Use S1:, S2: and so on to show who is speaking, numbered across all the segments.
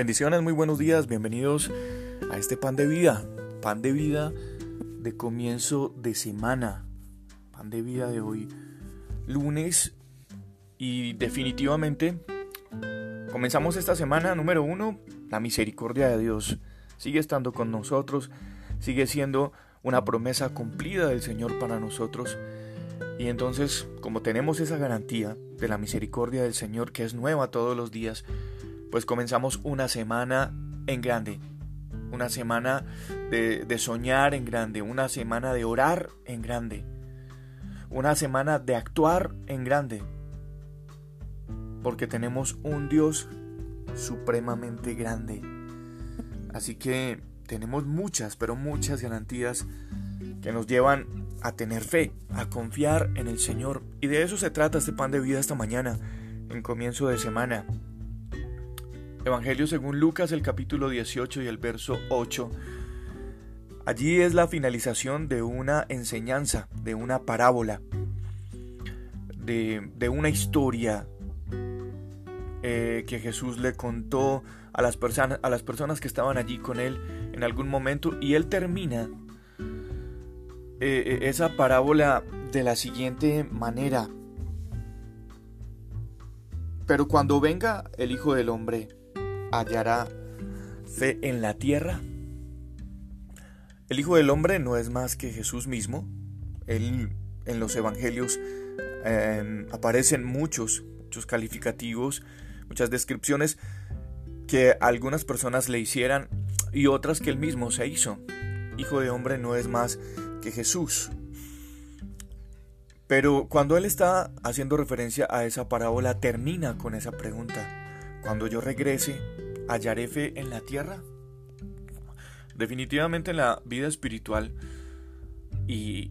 S1: Bendiciones, muy buenos días, bienvenidos a este pan de vida, pan de vida de comienzo de semana, pan de vida de hoy, lunes y definitivamente comenzamos esta semana número uno, la misericordia de Dios sigue estando con nosotros, sigue siendo una promesa cumplida del Señor para nosotros. Y entonces, como tenemos esa garantía de la misericordia del Señor que es nueva todos los días, pues comenzamos una semana en grande, una semana de, soñar en grande, una semana de orar en grande, una semana de actuar en grande, porque tenemos un Dios supremamente grande. Así que tenemos muchas, pero muchas garantías que nos llevan a tener fe, a confiar en el Señor. Y de eso se trata este pan de vida esta mañana, en comienzo de semana. Evangelio según Lucas, el capítulo 18 y el verso 8. Allí es la finalización de una enseñanza, de una parábola, de, una historia eh, que Jesús le contó a las, personas, a las personas que estaban allí con él en algún momento y él termina eh, esa parábola de la siguiente manera. Pero cuando venga el Hijo del Hombre, hallará fe en la tierra? El Hijo del Hombre no es más que Jesús mismo. Él, en los evangelios em, aparecen muchos, muchos calificativos, muchas descripciones que algunas personas le hicieran y otras que él mismo se hizo. Hijo de hombre no es más que Jesús. Pero cuando él está haciendo referencia a esa parábola, termina con esa pregunta. Cuando yo regrese, ¿hallaré fe en la tierra? Definitivamente en la vida espiritual y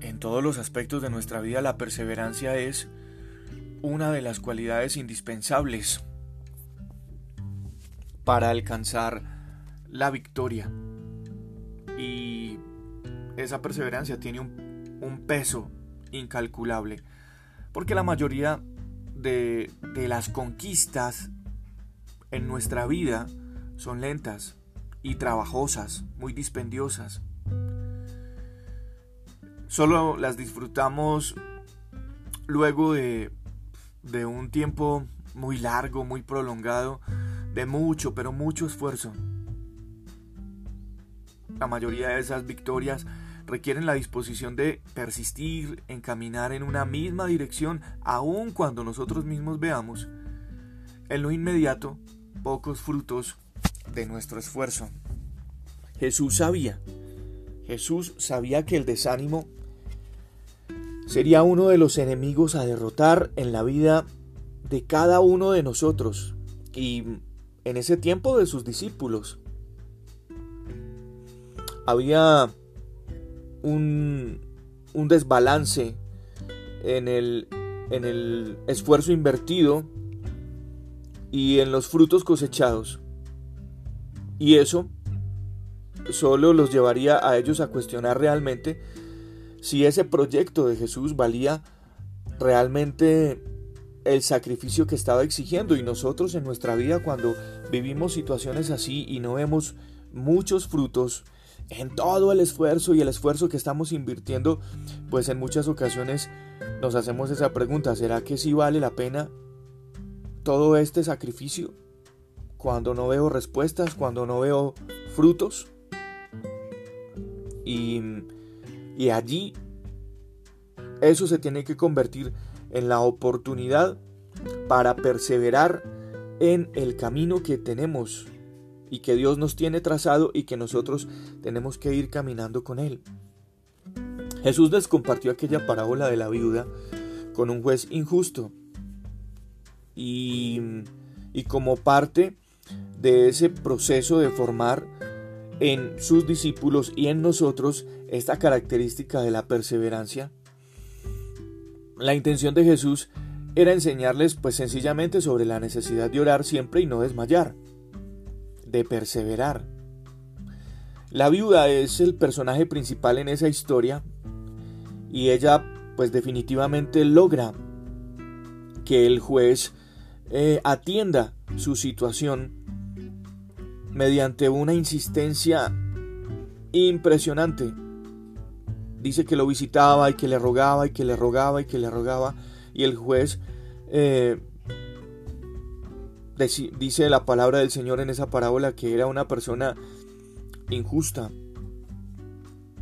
S1: en todos los aspectos de nuestra vida la perseverancia es una de las cualidades indispensables para alcanzar la victoria. Y esa perseverancia tiene un, un peso incalculable, porque la mayoría de, las conquistas en nuestra vida son lentas y trabajosas, muy dispendiosas. Solo las disfrutamos luego de, de un tiempo muy largo, muy prolongado, de mucho, pero mucho esfuerzo. La mayoría de esas victorias requieren la disposición de persistir en caminar en una misma dirección aun cuando nosotros mismos veamos en lo inmediato pocos frutos de nuestro esfuerzo. Jesús sabía, Jesús sabía que el desánimo sería uno de los enemigos a derrotar en la vida de cada uno de nosotros y en ese tiempo de sus discípulos. Había un, desbalance en el, en el esfuerzo invertido y en los frutos cosechados. Y eso solo los llevaría a ellos a cuestionar realmente si ese proyecto de Jesús valía realmente el sacrificio que estaba exigiendo. Y nosotros en nuestra vida cuando vivimos situaciones así y no vemos muchos frutos, en todo el esfuerzo y el esfuerzo que estamos invirtiendo, pues en muchas ocasiones nos hacemos esa pregunta, ¿será que sí vale la pena todo este sacrificio cuando no veo respuestas, cuando no veo frutos? Y, y allí eso se tiene que convertir en la oportunidad para perseverar en el camino que tenemos y que Dios nos tiene trazado y que nosotros tenemos que ir caminando con Él. Jesús les compartió aquella parábola de la viuda con un juez injusto y, como parte de ese proceso de formar en sus discípulos y en nosotros esta característica de la perseverancia, la intención de Jesús era enseñarles pues sencillamente sobre la necesidad de orar siempre y no desmayar de perseverar. La viuda es el personaje principal en esa historia y ella pues definitivamente logra que el juez eh, atienda su situación mediante una insistencia impresionante. Dice que lo visitaba y que le rogaba y que le rogaba y que le rogaba. Y el juez eh, dice la palabra del Señor en esa parábola que era una persona injusta.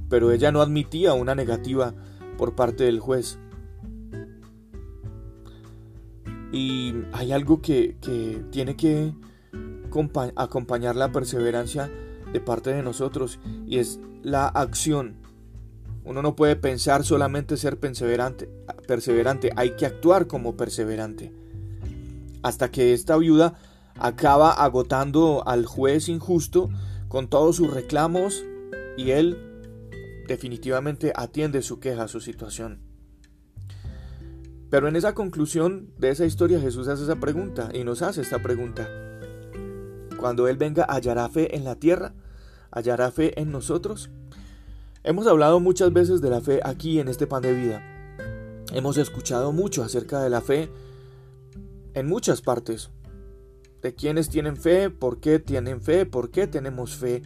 S1: Pero ella no admitía una negativa por parte del juez. Y hay algo que, que tiene que acompañar la perseverancia de parte de nosotros y es la acción. Uno no puede pensar solamente ser perseverante, perseverante, hay que actuar como perseverante. Hasta que esta viuda acaba agotando al juez injusto con todos sus reclamos y él definitivamente atiende su queja, su situación. Pero en esa conclusión de esa historia Jesús hace esa pregunta y nos hace esta pregunta. Cuando Él venga, ¿hallará fe en la tierra? ¿Hallará fe en nosotros? Hemos hablado muchas veces de la fe aquí en este pan de vida. Hemos escuchado mucho acerca de la fe en muchas partes. De quiénes tienen fe, por qué tienen fe, por qué tenemos fe,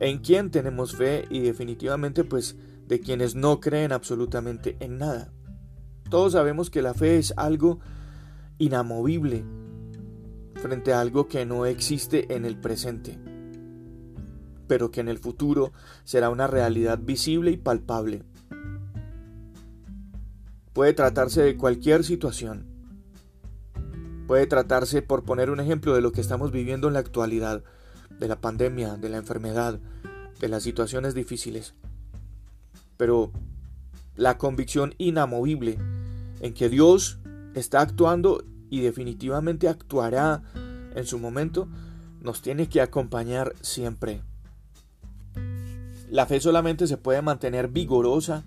S1: en quién tenemos fe y definitivamente pues de quienes no creen absolutamente en nada. Todos sabemos que la fe es algo inamovible, frente a algo que no existe en el presente, pero que en el futuro será una realidad visible y palpable. Puede tratarse de cualquier situación. Puede tratarse, por poner un ejemplo, de lo que estamos viviendo en la actualidad, de la pandemia, de la enfermedad, de las situaciones difíciles. Pero la convicción inamovible en que Dios está actuando y definitivamente actuará en su momento, nos tiene que acompañar siempre. La fe solamente se puede mantener vigorosa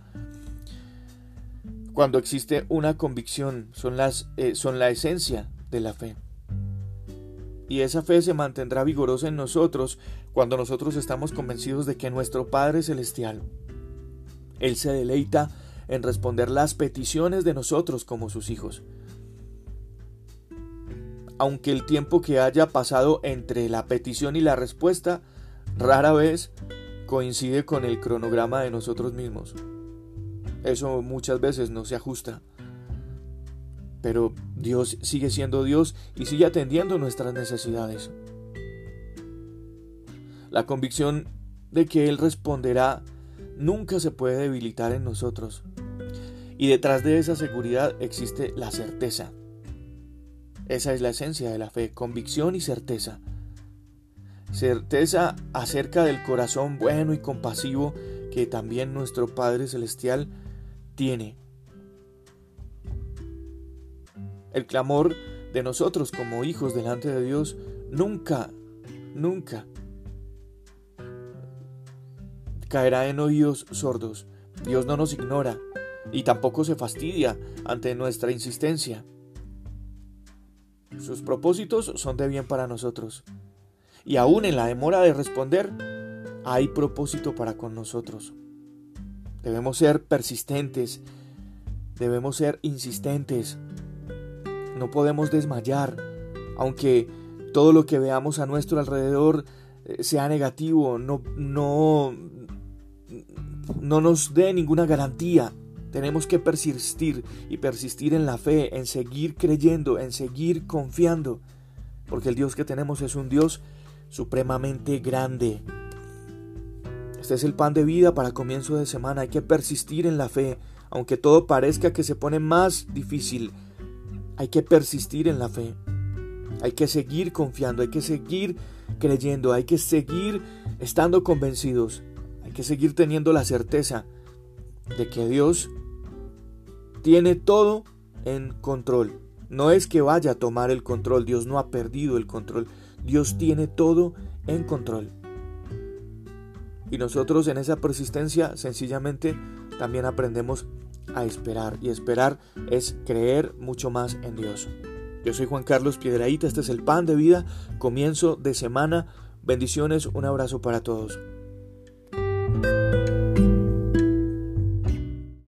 S1: cuando existe una convicción, son, las, eh, son la esencia de la fe. Y esa fe se mantendrá vigorosa en nosotros cuando nosotros estamos convencidos de que nuestro Padre Celestial, Él se deleita en responder las peticiones de nosotros como sus hijos aunque el tiempo que haya pasado entre la petición y la respuesta rara vez coincide con el cronograma de nosotros mismos. Eso muchas veces no se ajusta. Pero Dios sigue siendo Dios y sigue atendiendo nuestras necesidades. La convicción de que Él responderá nunca se puede debilitar en nosotros. Y detrás de esa seguridad existe la certeza esa es la esencia de la fe, convicción y certeza. Certeza acerca del corazón bueno y compasivo que también nuestro Padre Celestial tiene. El clamor de nosotros como hijos delante de Dios nunca, nunca caerá en oídos sordos. Dios no nos ignora y tampoco se fastidia ante nuestra insistencia. Sus propósitos son de bien para nosotros. Y aún en la demora de responder, hay propósito para con nosotros. Debemos ser persistentes, debemos ser insistentes. No podemos desmayar, aunque todo lo que veamos a nuestro alrededor eh, sea negativo, no, no, no nos dé ninguna garantía tenemos que persistir y persistir en la fe, en seguir creyendo, en seguir confiando, porque el Dios que tenemos es un Dios supremamente grande. Este es el pan de vida para comienzo de semana. Hay que persistir en la fe, aunque todo parezca que se pone más difícil. Hay que persistir en la fe. Hay que seguir confiando, hay que seguir creyendo, hay que seguir estando convencidos, hay que seguir teniendo la certeza de que Dios tiene todo en control. No es que vaya a tomar el control, Dios no ha perdido el control, Dios tiene todo en control. Y nosotros en esa persistencia sencillamente también aprendemos a esperar. Y esperar es creer mucho más en Dios. Yo soy Juan Carlos Piedraíta, este es el pan de vida, comienzo de semana. Bendiciones, un abrazo para todos.